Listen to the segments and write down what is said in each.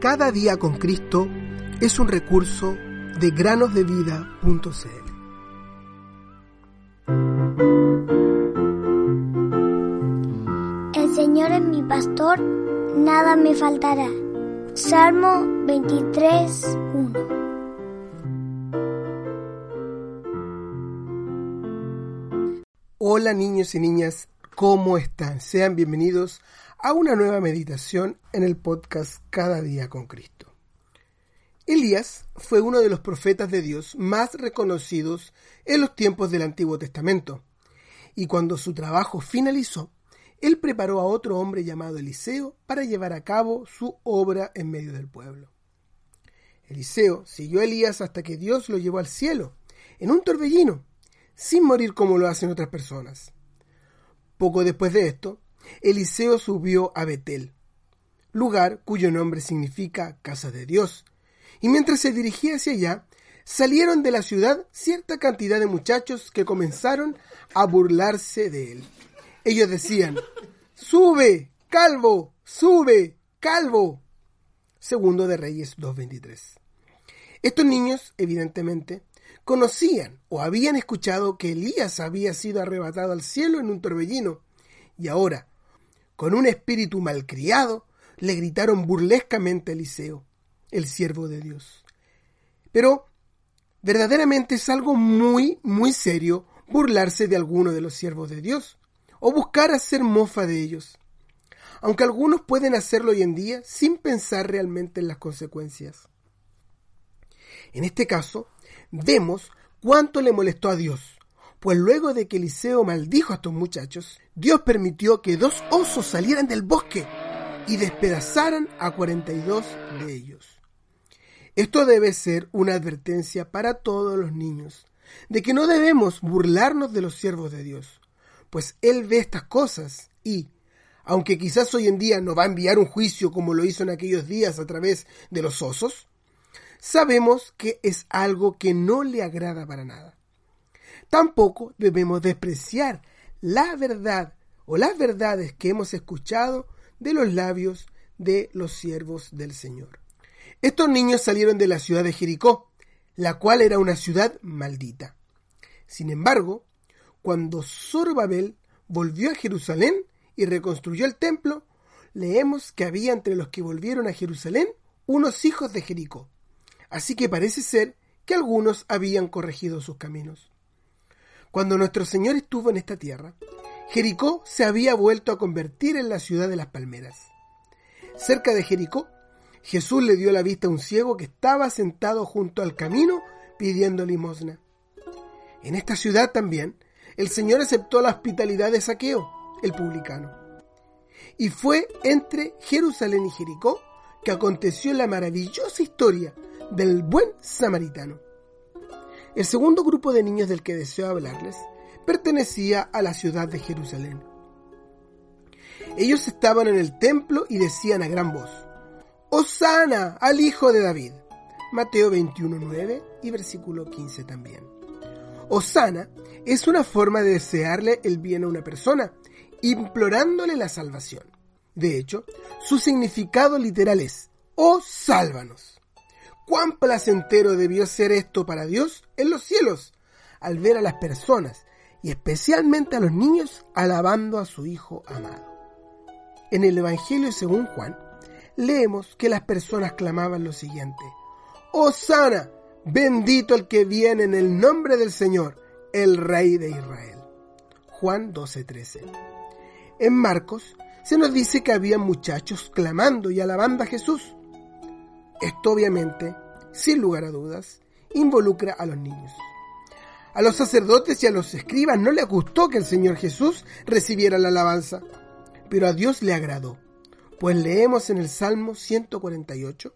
Cada día con Cristo es un recurso de granosdevida.cl. El Señor es mi pastor, nada me faltará. Salmo 23, 1. Hola niños y niñas, ¿cómo están? Sean bienvenidos a una nueva meditación en el podcast Cada día con Cristo. Elías fue uno de los profetas de Dios más reconocidos en los tiempos del Antiguo Testamento, y cuando su trabajo finalizó, él preparó a otro hombre llamado Eliseo para llevar a cabo su obra en medio del pueblo. Eliseo siguió a Elías hasta que Dios lo llevó al cielo, en un torbellino, sin morir como lo hacen otras personas. Poco después de esto, Eliseo subió a Betel, lugar cuyo nombre significa casa de Dios, y mientras se dirigía hacia allá, salieron de la ciudad cierta cantidad de muchachos que comenzaron a burlarse de él. Ellos decían, sube, calvo, sube, calvo. Segundo de Reyes 2.23. Estos niños, evidentemente, conocían o habían escuchado que Elías había sido arrebatado al cielo en un torbellino, y ahora, con un espíritu malcriado, le gritaron burlescamente a Eliseo, el siervo de Dios. Pero verdaderamente es algo muy, muy serio burlarse de alguno de los siervos de Dios, o buscar hacer mofa de ellos. Aunque algunos pueden hacerlo hoy en día sin pensar realmente en las consecuencias. En este caso, vemos cuánto le molestó a Dios, pues luego de que Eliseo maldijo a estos muchachos, Dios permitió que dos osos salieran del bosque y despedazaran a 42 de ellos. Esto debe ser una advertencia para todos los niños, de que no debemos burlarnos de los siervos de Dios, pues Él ve estas cosas y, aunque quizás hoy en día no va a enviar un juicio como lo hizo en aquellos días a través de los osos, sabemos que es algo que no le agrada para nada. Tampoco debemos despreciar la verdad o las verdades que hemos escuchado de los labios de los siervos del Señor. Estos niños salieron de la ciudad de Jericó, la cual era una ciudad maldita. Sin embargo, cuando Zorobabel volvió a Jerusalén y reconstruyó el templo, leemos que había entre los que volvieron a Jerusalén unos hijos de Jericó. Así que parece ser que algunos habían corregido sus caminos. Cuando nuestro Señor estuvo en esta tierra, Jericó se había vuelto a convertir en la ciudad de las palmeras. Cerca de Jericó, Jesús le dio la vista a un ciego que estaba sentado junto al camino pidiendo limosna. En esta ciudad también, el Señor aceptó la hospitalidad de Saqueo, el publicano. Y fue entre Jerusalén y Jericó que aconteció la maravillosa historia del buen samaritano. El segundo grupo de niños del que deseo hablarles pertenecía a la ciudad de Jerusalén. Ellos estaban en el templo y decían a gran voz, Osana al Hijo de David. Mateo 21.9 y versículo 15 también. Osana es una forma de desearle el bien a una persona, implorándole la salvación. De hecho, su significado literal es, oh sálvanos cuán placentero debió ser esto para Dios en los cielos, al ver a las personas, y especialmente a los niños, alabando a su Hijo amado. En el Evangelio según Juan, leemos que las personas clamaban lo siguiente, sana, bendito el que viene en el nombre del Señor, el Rey de Israel. Juan 12:13. En Marcos se nos dice que había muchachos clamando y alabando a Jesús. Esto obviamente, sin lugar a dudas, involucra a los niños. A los sacerdotes y a los escribas no les gustó que el Señor Jesús recibiera la alabanza, pero a Dios le agradó, pues leemos en el Salmo 148,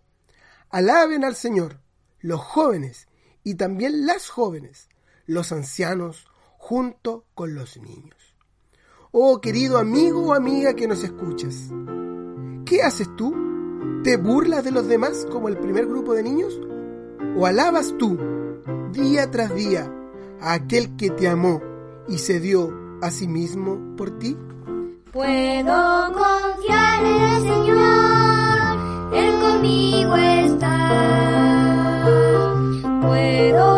Alaben al Señor los jóvenes y también las jóvenes, los ancianos, junto con los niños. Oh querido amigo o amiga que nos escuchas, ¿qué haces tú? ¿Te burlas de los demás como el primer grupo de niños? ¿O alabas tú, día tras día, a aquel que te amó y se dio a sí mismo por ti? Puedo confiar en el Señor, Él conmigo está. Puedo